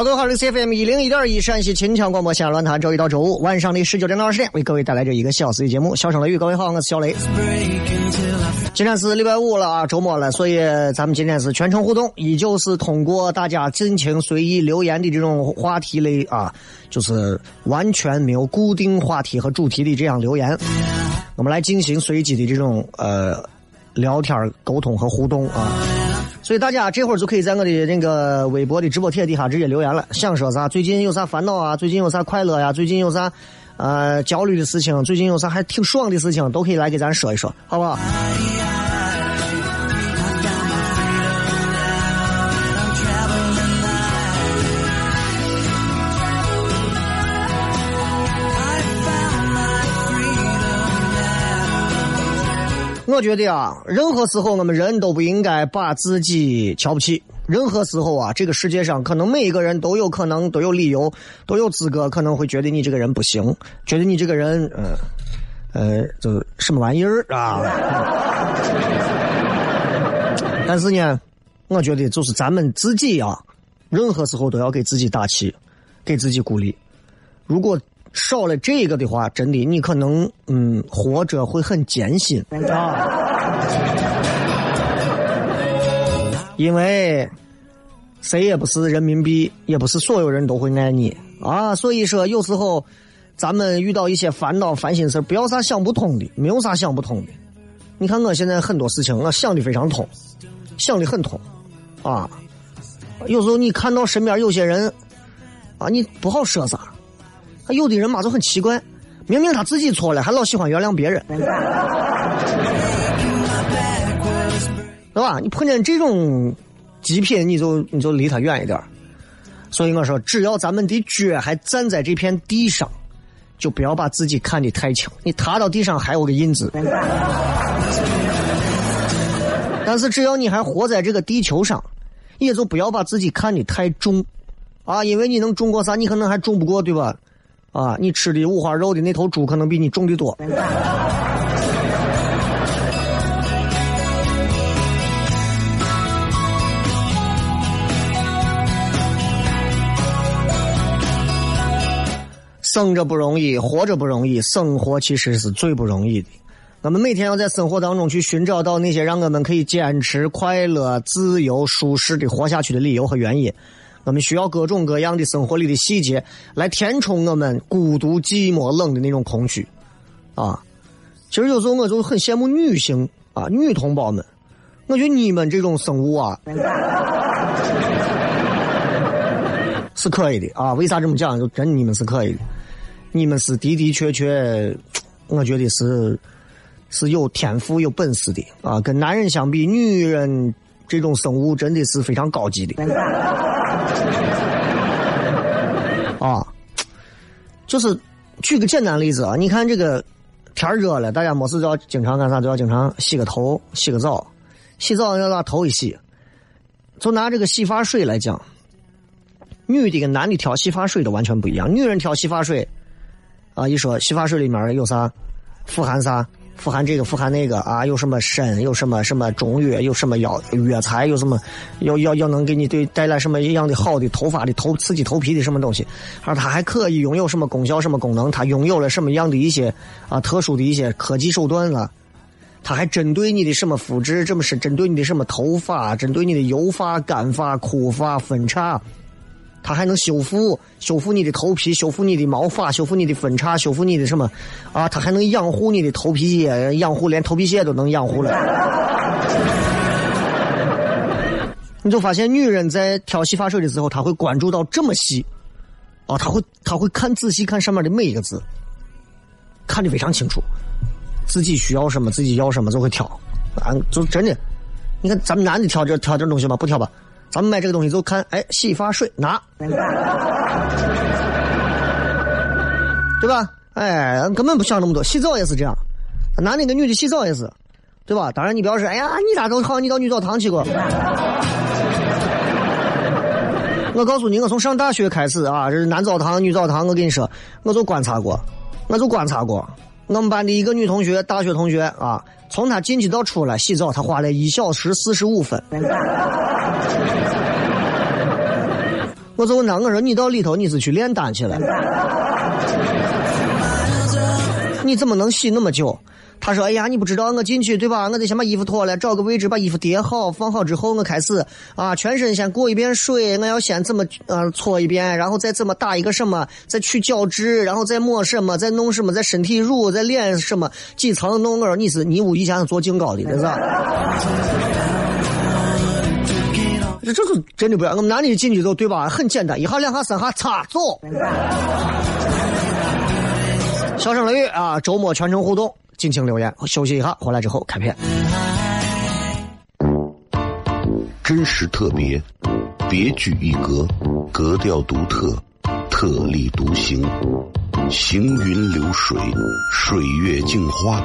哈喽，各位好，这是 C F M 一零一点一陕西秦腔广播西安论坛，周一到周五晚上的十九点到二十点，为各位带来这一个小时的节目。小声雷雨，各位好，我是小雷。今天是礼拜五了啊，周末了，所以咱们今天是全程互动，依旧是通过大家尽情随意留言的这种话题类啊，就是完全没有固定话题和主题的这样留言，我们来进行随机的这种呃聊天沟通和互动啊。所以大家这会儿就可以在我的那个微博的直播帖底下直接留言了，想说啥？最近有啥烦恼啊？最近有啥快乐呀？最近有啥呃焦虑的事情？最近有啥还挺爽的事情？都可以来给咱说一说，好不好？我觉得啊，任何时候我们人都不应该把自己瞧不起。任何时候啊，这个世界上可能每一个人都有可能都有理由，都有资格，可能会觉得你这个人不行，觉得你这个人，嗯，呃，就什么玩意儿啊？但是呢，我觉得就是咱们自己啊，任何时候都要给自己打气，给自己鼓励。如果少了这个的话，真的你可能嗯活着会很艰辛啊，因为谁也不是人民币，也不是所有人都会爱你啊。所以说，有时候咱们遇到一些烦恼、烦心事不要啥想不通的，没有啥想不通的。你看我现在很多事情，我想的非常通，想的很通啊。有时候你看到身边有些人啊，你不好说啥。有的人嘛就很奇怪，明明他自己错了，还老喜欢原谅别人，对吧？你碰见这种极品，你就你就离他远一点。所以我说，只要咱们的脚还站在这片地上，就不要把自己看得太轻。你踏到地上还有个印子，但是只要你还活在这个地球上，也就不要把自己看得太重啊，因为你能重过啥？你可能还重不过，对吧？啊，你吃的五花肉的那头猪可能比你重的多。生着不容易，活着不容易，生活其实是最不容易的。我们每天要在生活当中去寻找到那些让我们可以坚持、快乐、自由、舒适的活下去的理由和原因。我们需要各种各样的生活里的细节来填充我们孤独、寂寞、冷的那种空虚，啊！其实有时候我就很羡慕女性啊，女同胞们，我觉得你们这种生物啊是可以的啊。为啥这么讲？就真你们是可以的，你们是的的确确，我觉得是是有天赋、有本事的啊。跟男人相比，女人。这种生物真的是非常高级的。啊，就是举个简单例子啊，你看这个天热了，大家没事就要经常干啥？就要经常洗个头、洗个澡。洗澡要把头一洗，就拿这个洗发水来讲，女的跟男的挑洗发水都完全不一样。女人挑洗发水，啊，一说洗发水里面有啥，富含啥？富含这个，富含那个啊，有什么参，有什么什么中药，有什么药药材，有什么要要要能给你对带来什么一样的好的头发的头刺激头皮的什么东西，而它还可以拥有什么功效、什么功能？它拥有了什么样的一些啊特殊的一些科技手段了？它还针对你的什么肤质？这么是针对你的什么头发？针对你的油发、干发、枯发、分叉？它还能修复修复你的头皮，修复你的毛发，修复你的分叉，修复你的什么啊？它还能养护你的头皮屑，养护连头皮屑都能养护了。你就发现女人在挑洗发水的时候，她会关注到这么细，啊，她会她会看仔细看上面的每一个字，看得非常清楚，自己需要什么，自己要什么就会挑，啊，就真的，你看咱们男的挑这挑这东西吗？不挑吧。咱们买这个东西就看，哎，洗发水拿，对吧？哎，根本不想那么多。洗澡也是这样，男的跟女的洗澡也是，对吧？当然你不要说，哎呀，你咋都好？你到女澡堂去过？我告诉你，我从上大学开始啊，这是男澡堂、女澡堂。我跟你说，我就观察过，我就观察过。我们班的一个女同学，大学同学啊，从她进去到出来洗澡，她花了一小时四十五分。我就问她，我说你到里头你是去炼丹去了？你怎么能洗那么久？他说：“哎呀，你不知道，我进去对吧？我得先把衣服脱了，找个位置把衣服叠好，放好之后，我开始啊，全身先过一遍水，我要先怎么呃搓一遍，然后再怎么打一个什么，再去角质，然后再抹什么，再弄什么，在身体乳，再脸什么几层弄。我说你是你屋以前是做警高的，这是？这这是真的不要。我们男的进去都对吧？很简单，一下两下三下擦走。小声雷雨啊，周末全程互动。”尽情留言，休息一下，回来之后开片。真实特别，别具一格，格调独特，特立独行，行云流水，水月镜花，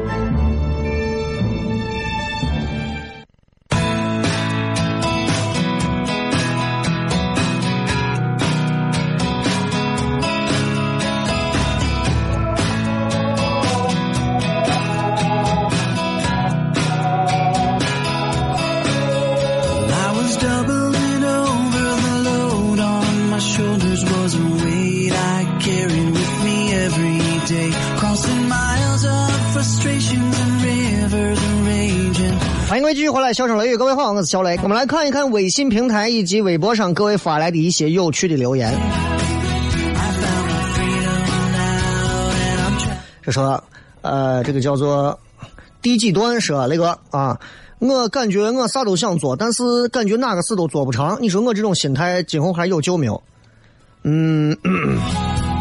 来，笑声雷雨，各位好，我是小雷。我们来看一看微信平台以及微博上各位发来的一些有趣的留言。这说，呃，这个叫做第几段说那个啊，我感觉我啥都想做，但是感觉哪个事都做不成。你说我这种心态今后还有救没有？嗯，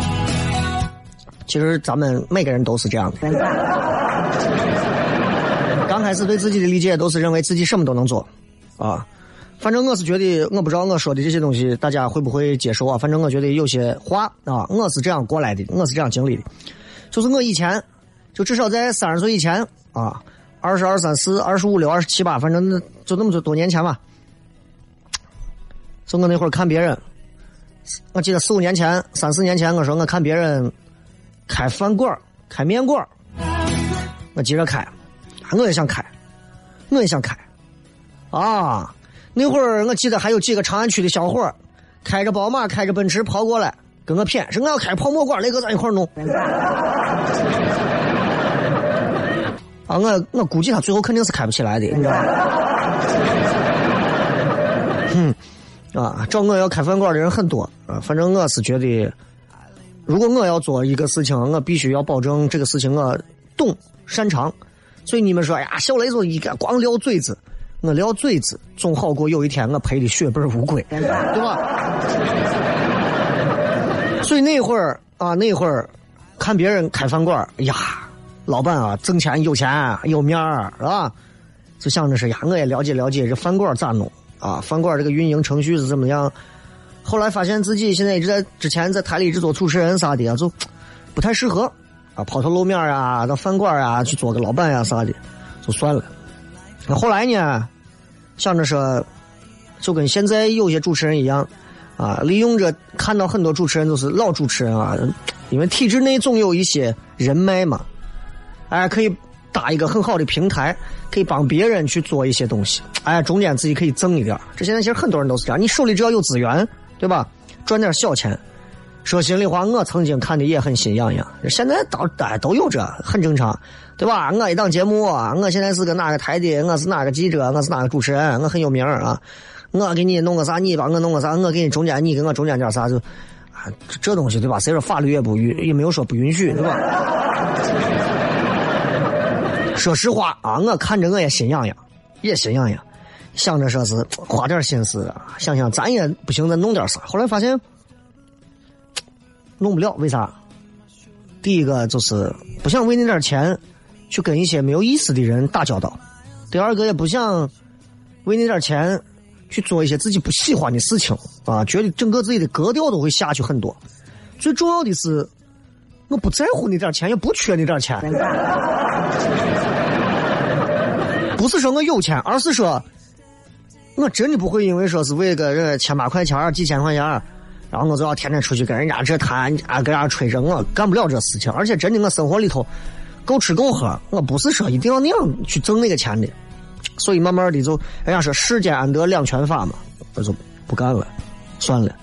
其实咱们每个人都是这样的。刚开始对自己的理解都是认为自己什么都能做，啊，反正我是觉得，我不知道我说的这些东西大家会不会接受啊？反正我觉得有些话啊，我是这样过来的，我是这样经历的。就是我以前，就至少在三十岁以前啊，二十二三四、二十五六、二十七八，反正就那么多多年前吧。就我那会儿看别人，我记得四五年前、三四年前，我说我看别人开饭馆、开面馆，我急着开，我也想开，我也想开，啊。那会儿我记得还有几个长安区的小伙开着宝马，开着奔驰跑过来跟我谝，说我要开泡沫馆，那个咱一块弄。啊，我我估计他最后肯定是开不起来的，你知道吗？嗯，啊，找我要开饭馆的人很多啊，反正我是觉得，如果我要做一个事情，我必须要保证这个事情我懂擅长。所以你们说呀，小雷总一个光撂嘴子。我撂嘴子总好过有一天我赔的血本无归，对吧？所以那会儿啊，那会儿看别人开饭馆哎呀，老板啊挣钱有钱有面儿，是吧？就想着是呀，我也了解了解这饭馆咋弄啊，饭馆这个运营程序是怎么样。后来发现自己现在一直在之前在台里一直做主持人啥的啊，就不太适合啊，抛头露面啊，到饭馆啊去做个老板呀啥的，就算了。那后来呢？想着说，就跟现在有些主持人一样，啊，利用着看到很多主持人都是老主持人啊，因为体制内总有一些人脉嘛，哎，可以搭一个很好的平台，可以帮别人去做一些东西，哎，中间自己可以挣一点。这现在其实很多人都是这样，你手里只要有资源，对吧？赚点小钱。说心里话，我曾经看的也很心痒痒，现在都大家都有这，很正常，对吧？我一档节目，我现在是个哪个台的，我是哪个记者，我是哪个主持人，我很有名啊。我给你弄个啥，你帮我弄个啥，我给你中间，你给我中间点啥就，啊，这东西对吧？谁说法律也不允，也没有说不允许，对吧？说实话啊，我看着我也心痒痒，也心痒痒，想着说是花点心思，想想咱也不行，咱弄点啥。后来发现。弄不了，为啥？第一个就是不想为那点钱去跟一些没有意思的人打交道；第二个也不想为那点钱去做一些自己不喜欢的事情啊，觉得整个自己的格调都会下去很多。最重要的是，我不在乎那点钱，也不缺那点钱。不是说我有钱，而是说，我真的不会因为说是为个千把块钱、几千块钱。然后我就要天天出去跟人家这谈啊，跟人家吹着，我干不了这事情。而且真的，我生活里头够吃够喝，我不是说一定要那样去挣那个钱的。所以慢慢的就，人家说世间安得两全法嘛，我就不干了，算了。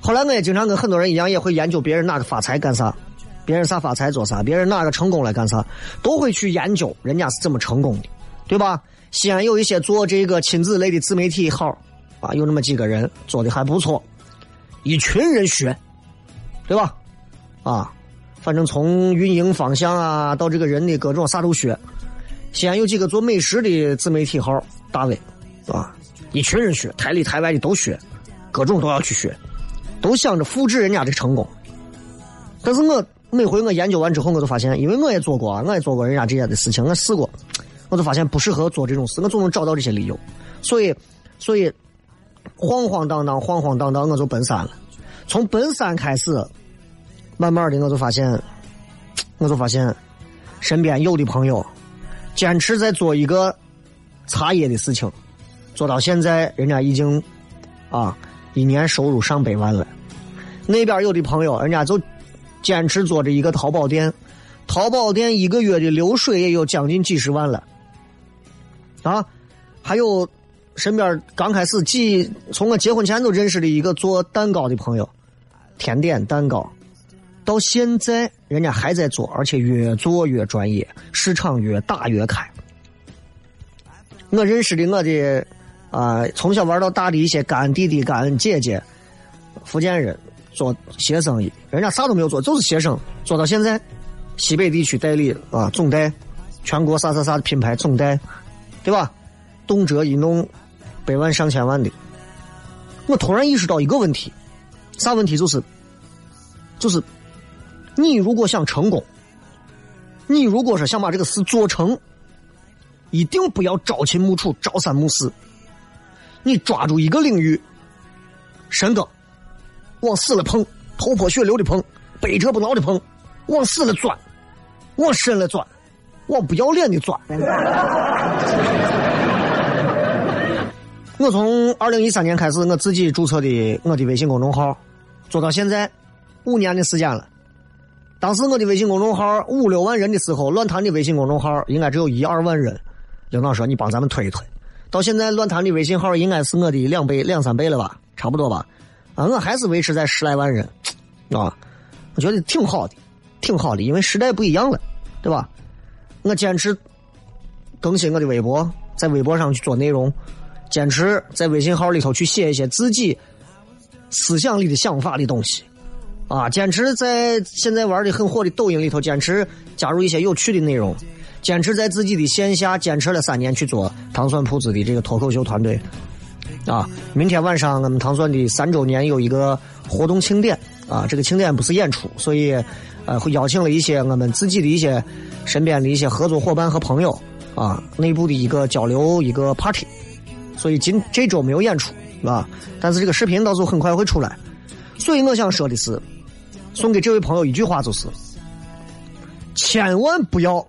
后来我也经常跟很多人一样，也会研究别人哪个发财干啥，别人啥发财做啥，别人哪个成功了干啥，都会去研究人家是怎么成功的，对吧？西安有一些做这个亲子类的自媒体号啊，有那么几个人做的还不错。一群人学，对吧？啊，反正从运营方向啊，到这个人的各种啥都学。西安有几个做美食的自媒体号，大 V，啊，一群人学，台里台外的都学，各种都要去学，都想着复制人家的成功。但是我每回我研究完之后，我就发现，因为我也做过，我也做过人家这样的事情，我试过，我就发现不适合做这种事，我总能找到这些理由。所以，所以。晃晃荡荡，晃晃荡荡，我就奔三了。从奔三开始，慢慢的我就发现，我就发现，身边有的朋友坚持在做一个茶叶的事情，做到现在，人家已经啊，一年收入上百万了。那边有的朋友，人家就坚持做着一个淘宝店，淘宝店一个月的流水也有将近几十万了。啊，还有。身边刚开始几从我结婚前都认识的一个做蛋糕的朋友，甜点蛋糕，到现在人家还在做，而且越做越专业，市场越打越开。我认识的我的啊，从小玩到大的一些干弟弟、干姐姐，福建人做鞋生意，人家啥都没有做，就是鞋生，做到现在，西北地区代理啊，总代，全国啥啥啥的品牌总代，对吧？动辄一弄。百万上千万的，我突然意识到一个问题，啥问题？就是，就是，你如果想成功，你如果说想把这个事做成，一定不要朝秦暮楚、朝三暮四，你抓住一个领域，深耕，往死了碰，头破血流的碰，百折不挠的碰，往死了钻，往深了钻，往不要脸的钻。我从二零一三年开始，我自己注册的我的微信公众号，做到现在五年的时间了。当时我的微信公众号五六万人的时候，论坛的微信公众号应该只有一二万人。领导说：“你帮咱们推一推。”到现在，论坛的微信号应该是我的两倍、两三倍了吧，差不多吧。啊，我还是维持在十来万人，啊，我觉得挺好的，挺好的，因为时代不一样了，对吧？我坚持更新我的微博，在微博上去做内容。坚持在微信号里头去写一些自己思想里的想法的东西，啊，坚持在现在玩的很火的抖音里头，坚持加入一些有趣的内容，坚持在自己的线下坚持了三年去做糖蒜铺子的这个脱口秀团队，啊，明天晚上我们糖蒜的三周年有一个活动庆典，啊，这个庆典不是演出，所以呃会邀请了一些我们自己的一些身边的一些合作伙伴和朋友，啊，内部的一个交流一个 party。所以今这周没有演出，啊，但是这个视频到时候很快会出来。所以我想说的是，送给这位朋友一句话就是：千万不要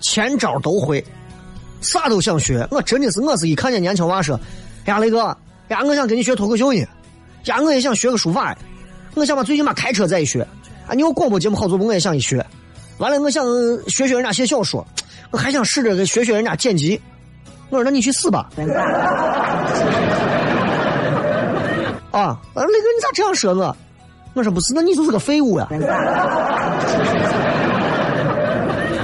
千招都会，啥都想学。我真的是，我是一看见年轻娃说：“呀，雷哥，呀，我想跟你学脱口秀呢。呀，我也想学个书法。我想把最起码开车再一学。啊，你有广播节目好做不？我也想一学。完了，我想学学人家写小说，我还想试着学学人家剪辑。” 我说：“那你去死吧！”啊，雷哥，你咋这样说我？我说不是，那你就是个废物呀！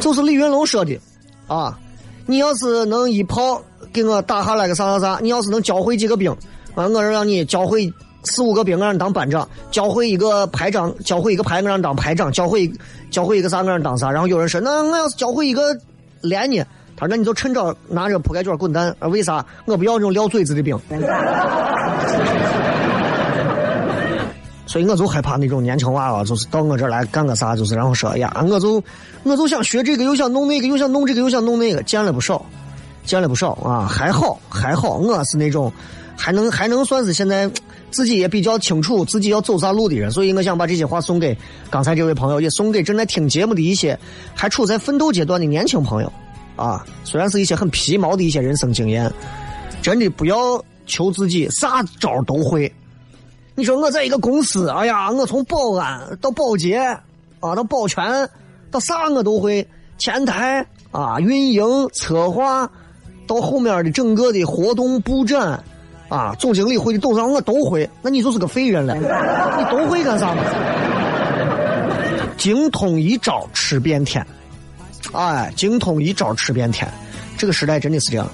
就是李云龙说的，啊，你要是能一炮给我打下来个啥啥啥，你要是能教会几个兵，啊，我让你教会四五个兵，我让你当班长；教会一个排长，教会一个排，我让你当排长；教会教会一个啥，我让你当啥。然后有人说，那我要是教会一个连呢？他说：“那你就趁早拿着铺盖卷滚蛋！啊，为啥？我不要这种撂嘴子的兵。所以我就害怕那种年轻娃娃，就是到我这儿来干个啥，就是然后说呀，我就我就想学这个，又想弄那个，又想弄这个，又想弄那个，见了不少，见了不少啊！还好还好，我是那种还能还能算是现在自己也比较清楚自己要走啥路的人，所以我想把这些话送给刚才这位朋友，也送给正在听节目的一些还处在奋斗阶段的年轻朋友。”啊，虽然是一些很皮毛的一些人生经验，真的不要求自己啥招都会。你说我在一个公司，哎呀，我从保安到保洁啊，到保全，到啥我都会。前台啊，运营、策划，到后面的整个的活动布展，啊，总经理会的董事长我都会。那你就是个废人了，你都会干啥嘛？精通一招吃遍天。哎，精通一招吃遍天，这个时代真的是这样。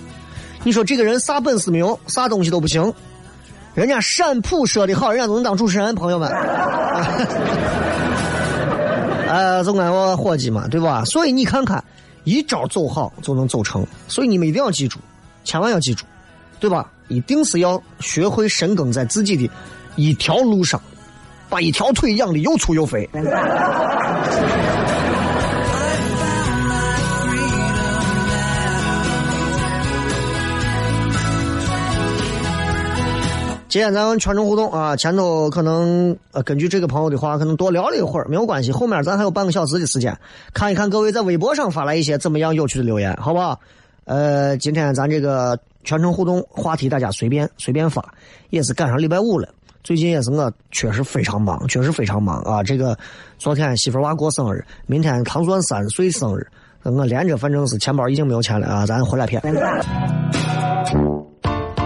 你说这个人啥本事没有，啥东西都不行，人家陕普说的好，人家都能当主持人，朋友们。呃，总管我伙计嘛，对吧？所以你看看，一招走好就能走成。所以你们一定要记住，千万要记住，对吧？一定是要学会深耕在自己的一条路上，把一条腿养的又粗又肥。今天咱们全程互动啊，前头可能呃根据这个朋友的话，可能多聊了一会儿，没有关系，后面咱还有半个小时的时间，看一看各位在微博上发来一些怎么样有趣的留言，好不好？呃，今天咱这个全程互动话题大家随便随便发，也是赶上礼拜五了，最近也是我确实非常忙，确实非常忙啊。这个昨天媳妇娃过生日，明天唐算三十岁生日，我连着反正是钱包已经没有钱了啊，咱回来骗。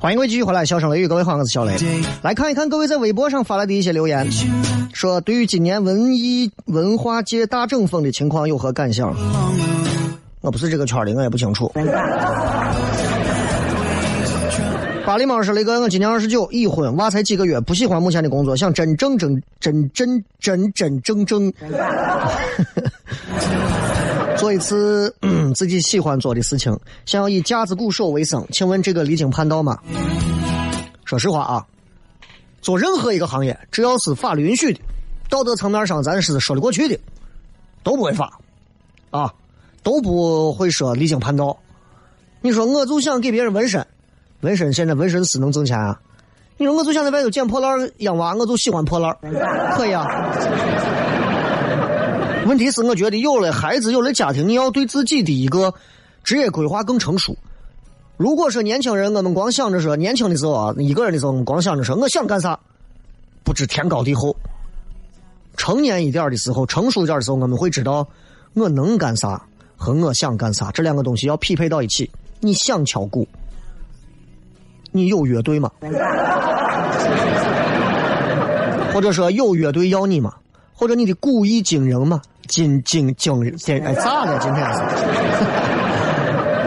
欢迎各位继续回来，笑声雷雨，各位好，我是小雷。来看一看各位在微博上发来的一些留言，说对于今年文艺文化界大整风的情况有何感想？我不是这个圈的，我也不清楚。巴里猫说：“雷哥，我今年二十九，已婚，娃才几个月，不喜欢目前的工作，想真正正真真真真正正 做一次自己喜欢做的事情，想要以架子鼓手为生，请问这个离经叛道吗？说实话啊，做任何一个行业，只要是法律允许的，道德层面上咱是说得过去的，都不会法，啊，都不会说离经叛道。你说我就想给别人纹身，纹身现在纹身师能挣钱啊？你说我就想在外头捡破烂养娃，我就喜欢破烂，可以啊。问题是，我觉得有了孩子，有了家庭，你要对自己的一个职业规划更成熟。如果说年轻人，我们光想着说年轻的时候啊，一个人的时候，光想着说我想干啥，不知天高地厚。成年一点的时候，成熟一点的时候，我们会知道我能干啥和我想干啥这两个东西要匹配到一起。你想敲鼓，你有乐队吗？或者说有乐队要你吗？或者你的古意惊人吗？惊惊惊惊！哎，咋了？今天是，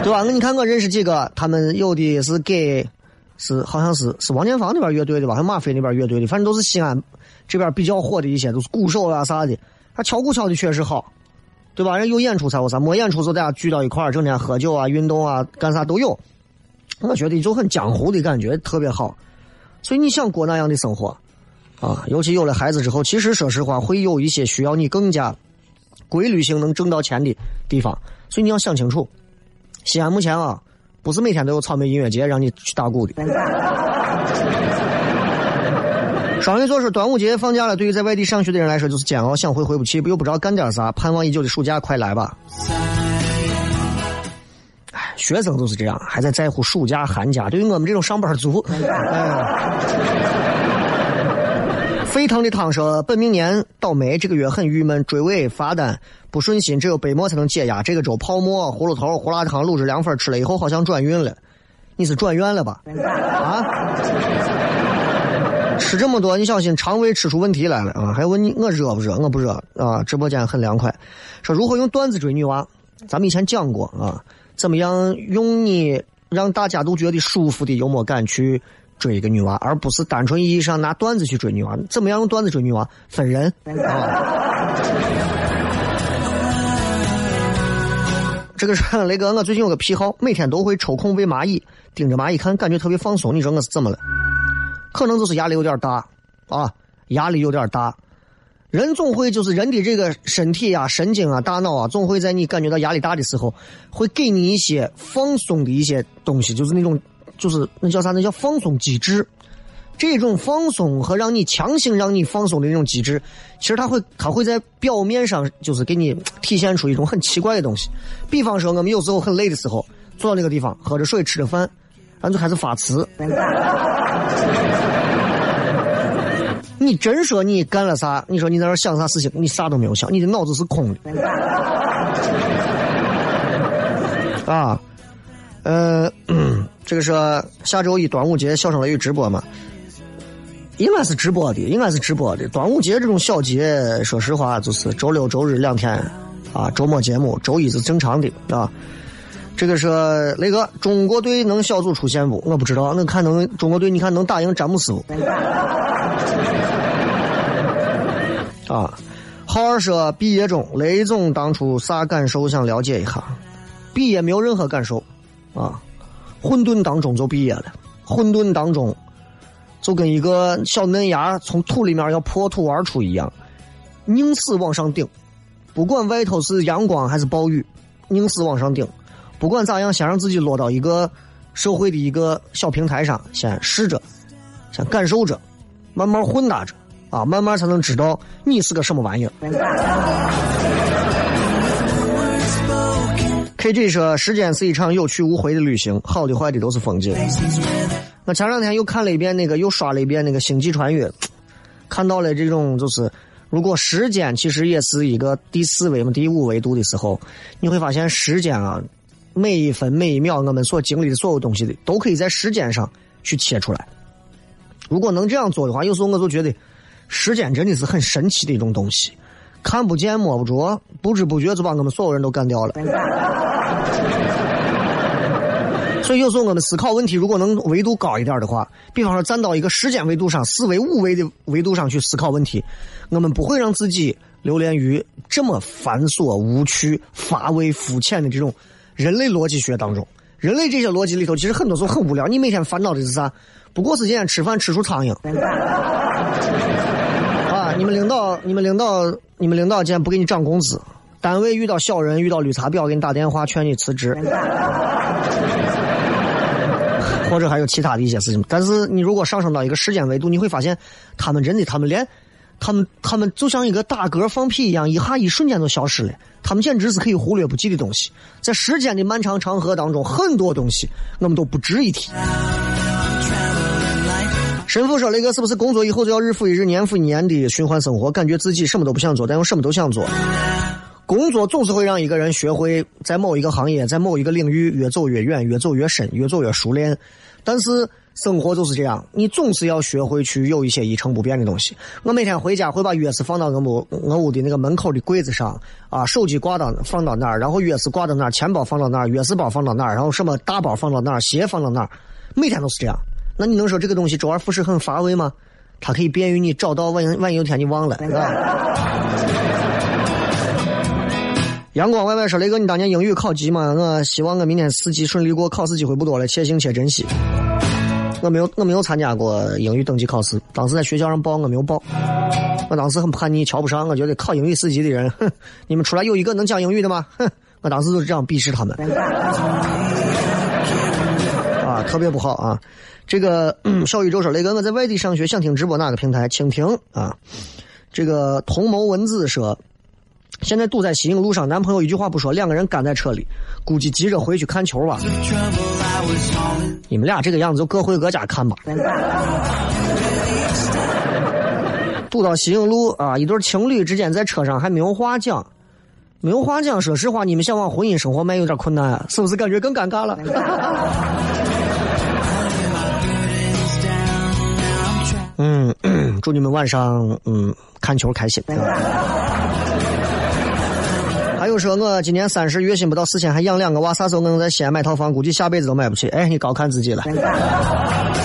对吧？那你看，我认识几个，他们有的是给，是好像是是王建房那边乐队的吧，还有马飞那边乐队的，反正都是西安这边比较火的一些，都是鼓手啊啥的。他敲鼓敲的确实好，对吧？人有演出才有啥，没演出就大家聚到一块儿，整天喝酒啊、运动啊、干啥都有。我觉得就很江湖的感觉，特别好。所以你想过那样的生活？啊，尤其有了孩子之后，其实说实话，会有一些需要你更加规律性能挣到钱的地方，所以你要想清楚。西安目前啊，不是每天都有草莓音乐节让你去打鼓的。双鱼座说，端午节放假了，对于在外地上学的人来说就是煎熬，想回回不去，又不知道干点啥，盼望已久的暑假快来吧。哎，学生就是这样，还在在乎暑假寒假，对于我们这种上班族，哎。沸腾的汤说：“本命年倒霉，这个月很郁闷，追尾罚单不顺心，只有杯沫才能解压。这个周泡沫、葫芦头、胡辣汤、卤汁凉粉吃了以后，好像转运了。你是转院了吧？啊？吃这么多，你小心肠胃吃出问题来了啊！还问你我热不热？我不热啊！直播间很凉快。说如何用段子追女娃？咱们以前讲过啊，怎么样用你让大家都觉得舒服的幽默感去。”追一个女娃，而不是单纯意义上拿段子去追女娃。怎么样用段子追女娃？分人啊！这个是雷哥，我最近有个癖好，每天都会抽空喂蚂蚁，盯着蚂蚁看，感觉特别放松。你说我是怎么了？可能就是压力有点大啊，压力有点大。人总会就是人的这个身体啊、神经啊、大脑啊，总会在你感觉到压力大的时候，会给你一些放松的一些东西，就是那种。就是那叫啥？那叫放松机制。这种放松和让你强行让你放松的那种机制，其实它会它会在表面上就是给你体现出一种很奇怪的东西。比方说，我们有时候很累的时候，坐到那个地方喝着水吃着饭，然后就开始发词。你真说你干了啥？你说你在那想啥事情？你啥都没有想，你的脑子是空的。啊，呃。这个是下周一端午节，小声雷雨直播嘛？应该是直播的，应该是直播的。端午节这种小节，说实话就是周六周日两天啊，周末节目，周一是正常的啊。这个是雷哥，中国队能小组出线不？我不知道，那看能中国队，你看能打赢詹姆斯不？啊。浩儿说：“毕业中，雷总当初啥感受？想了解一下。毕业没有任何感受，啊，混沌当中就毕业了。混沌当中，就跟一个小嫩芽从土里面要破土而出一样，宁死往上顶，不管外头是阳光还是暴雨，宁死往上顶。不管咋样，先让自己落到一个社会的一个小平台上，先试着，先感受着，慢慢混搭着。”啊，慢慢才能知道你是个什么玩意儿。KJ 说：“时间是一场有去无回的旅行，好的坏的都是风景。”我前两天又看了一遍那个，又刷了一遍那个《星际穿越》，看到了这种就是，如果时间其实也是一个第四维嘛、第五维度的时候，你会发现时间啊，每一分每一秒我们所经历的所有东西的，都可以在时间上去切出来。如果能这样做的话，有时候我就觉得。时间真的是很神奇的一种东西，看不见摸不着，不知不觉就把我们所有人都干掉了。所以有时候我们思考问题，如果能维度高一点的话，比方说站到一个时间维度上、四维、五维的维度上去思考问题，我们不会让自己流连于这么繁琐、无趣、乏味、肤浅的这种人类逻辑学当中。人类这些逻辑里头，其实很多时候很无聊。你每天烦恼的是啥？不过是今天吃饭吃出苍蝇。啊你们领导，你们领导，你们领导今天不给你涨工资，单位遇到小人，遇到绿茶婊，给你打电话劝你辞职，或者还有其他的一些事情。但是你如果上升到一个时间维度，你会发现，他们真的，他们连，他们，他们就像一个打嗝放屁一样，一下一瞬间就消失了。他们简直是可以忽略不计的东西，在时间的漫长长河当中，很多东西我们都不值一提。神父说：“雷哥是不是工作以后就要日复一日、年复一年的循环生活？感觉自己什么都不想做，但又什么都想做。工作总是会让一个人学会在某一个行业、在某一个领域越走越远、越走越深、越走越熟练。但是生活就是这样，你总是要学会去有一些一成不变的东西。我每天回家会把钥匙放到我屋我屋的那个门口的柜子上，啊，手机挂到放到那儿，然后钥匙挂到那儿，钱包放到那儿，钥匙包放到那儿，然后什么大包放到那儿，鞋放到那儿，每天都是这样。”那你能说这个东西周而复始很乏味吗？它可以便于你找到万万一有天你忘了，是吧？阳光 Y Y 说：“雷哥，你当年英语考级吗？我希望我明天四级顺利过，考试机会不多了，且行且珍惜。”我没有，我没有参加过英语等级考试，当时在学校上报，我没有报。我当时很叛逆，瞧不上，我觉得考英语四级的人，哼，你们出来有一个能讲英语的吗？哼，我当时就是这样鄙视他们。特别不好啊！这个小宇宙说：“雷哥，我在外地上学，想听直播哪个平台？蜻蜓啊。”这个同谋文字说：“现在堵在西营路上，男朋友一句话不说，两个人干在车里，估计急着回去看球吧。你们俩这个样子就各回各家看吧。”堵到西营路啊，一对情侣之间在车上还没有话讲，没有话讲。说实话，你们想往婚姻生活迈有点困难啊，是不是感觉更尴尬了？祝你们晚上嗯看球开心。还有说，我今年三十，月薪不到四千，还养两个娃，啥时候能在西安买套房？估计下辈子都买不起。哎，你高看自己了。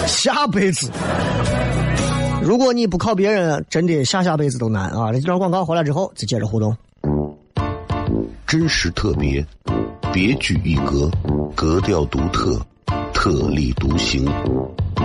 下辈子，如果你不靠别人，真的下下辈子都难啊！这段广告回来之后，再接着互动。真实特别，别具一格，格调独特，特立独行。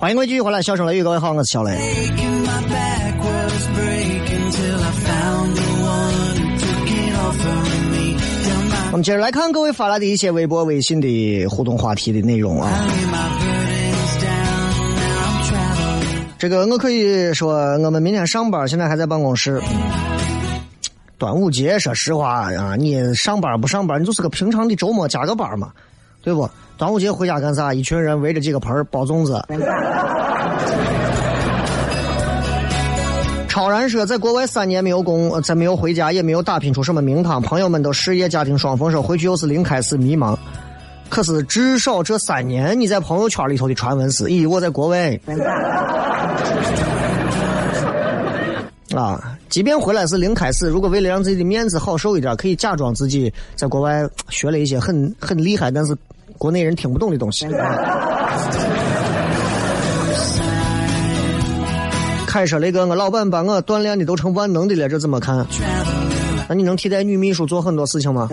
欢迎各位继续回来，笑声雷雨，各位好，我是小雷。我们接着来看各位发来的一些微博、微信的互动话题的内容啊。这个我可以说，我们明天上班，现在还在办公室。端午节，说实话啊，你上班不上班，你就是个平常的周末加个班嘛，对不？端午节回家干啥？一群人围着几个盆儿包粽子。超然说，在国外三年没有工，再没有回家，也没有打拼出什么名堂，朋友们都事业家庭双丰收，回去又是零开始迷茫。可是至少这三年，你在朋友圈里头的传闻是：咦，我在国外。啊，即便回来是零开始，如果为了让自己的面子好受一点，可以假装自己在国外学了一些很很厉害，但是。国内人听不懂的东西。开说那个，我老板把我锻炼的都成万能的了，这怎么看？那你能替代女秘书做很多事情吗？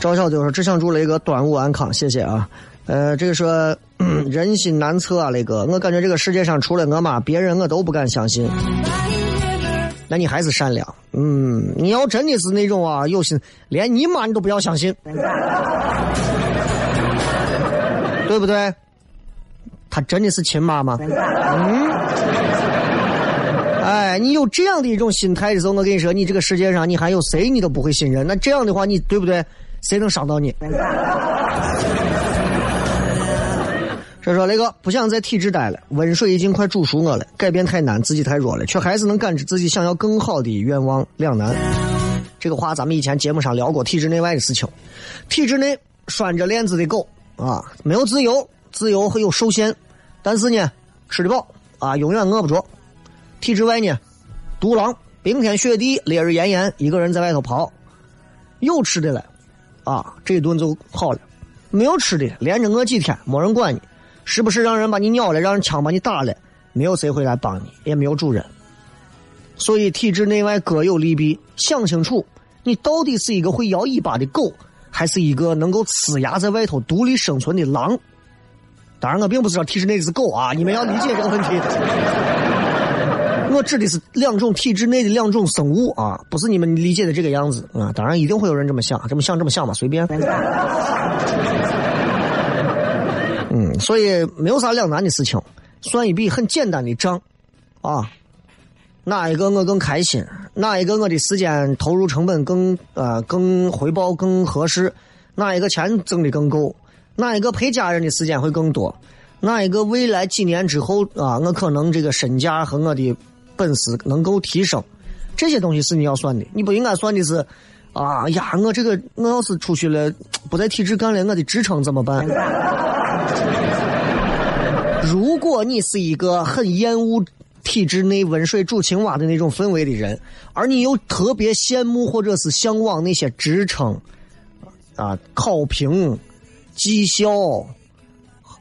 赵小丢说：“只想祝雷哥端午安康，谢谢啊。”呃，这个说人心难测啊，雷哥，我感觉这个世界上除了我妈，别人我都不敢相信。那你还是善良，嗯，你要真的是那种啊有心，连你妈你都不要相信，对不对？他真的是亲妈吗？嗯，哎，你有这样的一种心态的时候，我跟你说，你这个世界上你还有谁你都不会信任。那这样的话，你对不对？谁能伤到你？他说：“雷哥不想在体制待了，温水已经快煮熟我了。改变太难，自己太弱了，却还是能感知自己想要更好的愿望两难。这个话咱们以前节目上聊过，体制内外的事情。体制内拴着链子的狗啊，没有自由，自由会有受限，但是呢，吃得饱啊，永远饿不着。体制外呢，独狼，冰天雪地，烈日炎炎，一个人在外头跑，有吃的了啊，这一顿就好了；没有吃的，连着饿几天，没人管你。”是不是让人把你咬了，让人枪把你打了？没有谁会来帮你，也没有主人。所以体制内外各有利弊，想清楚，你到底是一个会摇尾巴的狗，还是一个能够呲牙在外头独立生存的狼？当然，我并不是说体制内是狗啊，你们要理解这个问题。我指的是两种体制内的两种生物啊，不是你们理解的这个样子啊。当然，一定会有人这么想，这么想，这么想嘛，随便。嗯，所以没有啥两难的事情，算一笔很简单的账，啊，哪一个我更开心，哪一个我的时间投入成本更呃更回报更合适，哪一个钱挣的更够，哪一个陪家人的时间会更多，哪一个未来几年之后啊，我可能这个身价和我的本事能够提升，这些东西是你要算的，你不应该算的是。啊呀！我这个我要是出去了，不在体制干了，我的职称怎么办？如果你是一个很厌恶体制内温水煮青蛙的那种氛围的人，而你又特别羡慕或者是向往那些职称啊、考评、绩效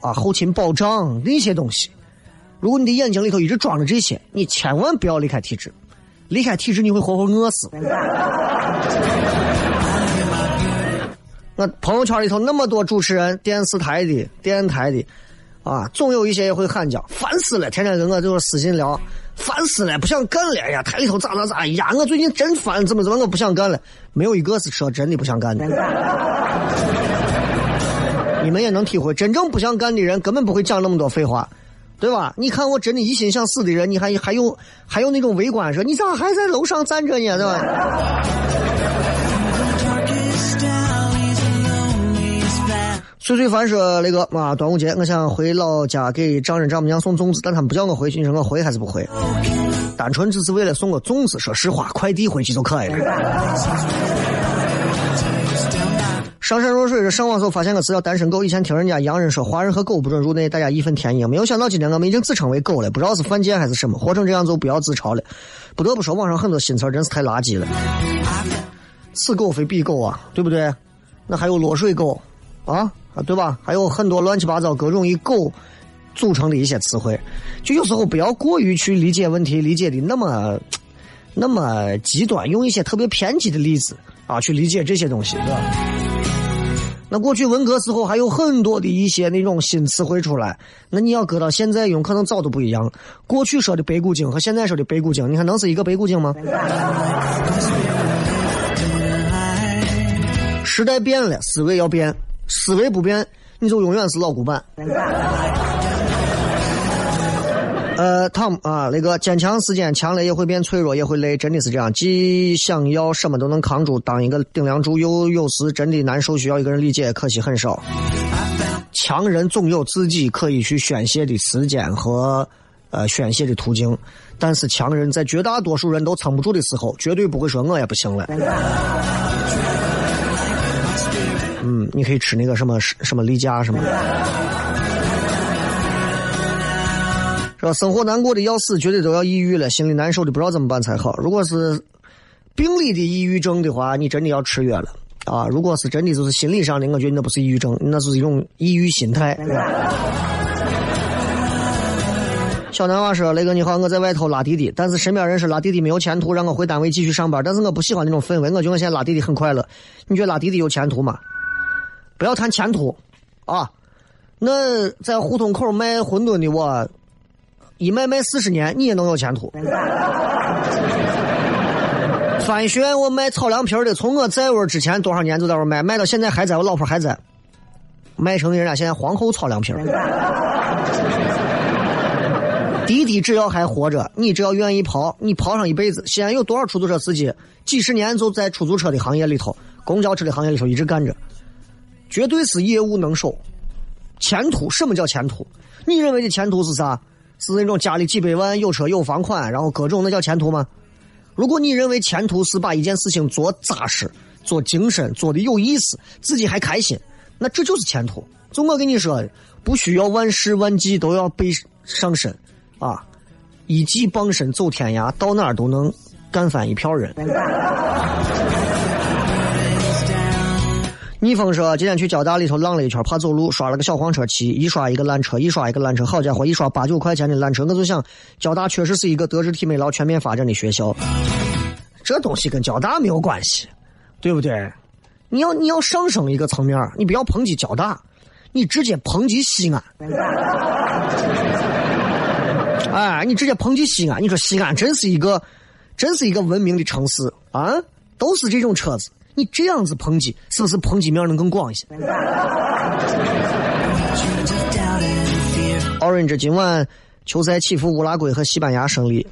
啊、后勤保障那些东西，如果你的眼睛里头一直装着这些，你千万不要离开体制。离开体制，你会活活饿死。我朋友圈里头那么多主持人，电视台的、电台的，啊，总有一些也会喊叫，烦死了！天天跟我就是私信聊，烦死了，不想干了呀！台里头咋咋咋呀？我最近真烦，怎么怎么，我不想干了。没有一个是说真的不想干的。你们也能体会，真正不想干的人根本不会讲那么多废话。对吧？你看，我真的一心想死的人，你还还有还有那种围观说，你咋还在楼上站着呢？对吧？碎碎凡说那个啊，端午节我想回老家给丈人丈母娘送粽子，但他们不叫我回去，你说我回还是不回？单纯只是为了送个粽子，说实话，快递回去就可以了。上善若水是上网时候发现个词叫“单身狗”，以前听人家洋人说华人和狗不准入内，大家义愤填膺。没有想到今天我们已经自称为狗了，不知道是犯贱还是什么，活成这样就不要自嘲了。不得不说，网上很多新词真是太垃圾了。此狗非彼狗啊，对不对？那还有落水狗啊，对吧？还有很多乱七八糟各种以狗组成的一些词汇，就有时候不要过于去理解问题，理解的那么那么极端，用一些特别偏激的例子啊去理解这些东西，对吧？那过去文革时候还有很多的一些那种新词汇出来，那你要搁到现在用，可能早都不一样。过去说的白骨精和现在说的白骨精，你看能是一个白骨精吗？时代变了，思维要变，思维不变，你就永远是老古板。呃，，Tom 啊，那个坚强时间强了也会变脆弱，也会累，真的是这样。既想要什么都能扛住，当一个顶梁柱，又有时真的难受，需要一个人理解，可惜很少。强人总有自己可以去宣泄的时间和呃宣泄的途径，但是强人在绝大多数人都撑不住的时候，绝对不会说我也不行了。嗯，你可以吃那个什么什么例假什么。是生活难过的要死，绝对都要抑郁了，心里难受的不知道怎么办才好。如果是病理的抑郁症的话，你真的要吃药了啊！如果是真的就是心理上的，我觉得那不是抑郁症，那是一种抑郁心态。小南娃说：“雷哥你好，我在外头拉滴滴，但是身边人是拉滴滴没有前途，让我回单位继续上班。但是我不喜欢那种氛围，我觉得我现在拉滴滴很快乐。你觉得拉滴滴有前途吗？不要谈前途啊！那在胡同口卖馄饨的我。”一卖卖四十年，你也能有前途。翻旋 我卖炒凉皮的，从我在位之前多少年就在那卖，卖到现在还在，我老婆还在，卖成人家现在皇后炒凉皮滴滴 只要还活着，你只要愿意跑，你跑上一辈子。西安有多少出租车司机，几十年就在出租车的行业里头，公交车的行业里头一直干着，绝对是业务能手。前途什么叫前途？你认为的前途是啥？是那种家里几百万、有车有房款，然后各种那叫前途吗？如果你认为前途是把一件事情做扎实、做精神、做的有意思，自己还开心，那这就是前途。就我跟你说，不需要万事万计都要背上身，啊，一技傍身走天涯，到哪儿都能干翻一票人。逆风说：“今天去交大里头浪了一圈，怕走路，刷了个小黄车骑，一刷一个烂车，一刷一个烂车，好家伙，一刷八九块钱的烂车，我就想，交大确实是一个德智体美劳全面发展的学校。这东西跟交大没有关系，对不对？你要你要上升一个层面，你不要抨击交大，你直接抨击西安。哎，你直接抨击西安，你说西安真是一个，真是一个文明的城市啊，都是这种车子。”你这样子抨击，是不是抨击面能更广一些？Orange 今晚球赛起伏，乌拉圭和西班牙胜利。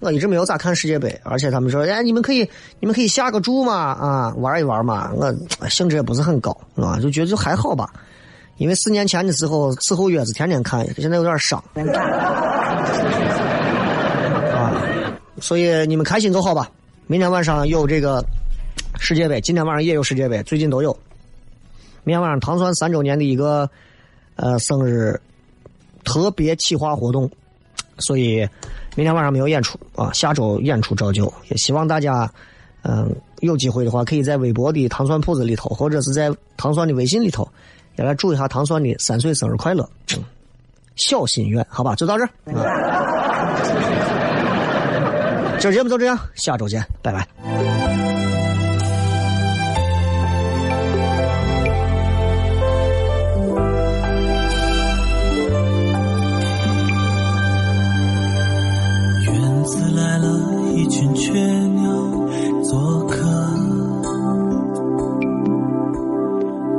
我一直没有咋看世界杯，而且他们说，哎，你们可以，你们可以下个注嘛，啊，玩一玩嘛。我兴致也不是很高，啊，就觉得就还好吧。因为四年前的时候伺候月子天天看，现在有点伤。啊，所以你们开心就好吧。明天晚上有这个。世界杯，今天晚上也有世界杯，最近都有。明天晚上唐蒜三周年的一个呃生日特别企划活动，所以明天晚上没有演出啊，下周演出照旧。也希望大家嗯有机会的话，可以在微博的糖蒜铺子里头，或者是在糖蒜的微信里头，也来祝一下糖蒜的三岁生日快乐。小心愿，好吧，就到这儿。今儿节目就这样，下周见，拜拜。群雀鸟做客，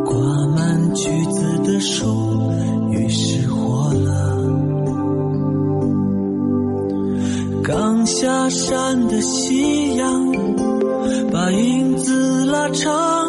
挂满橘子的树于是活了。刚下山的夕阳，把影子拉长。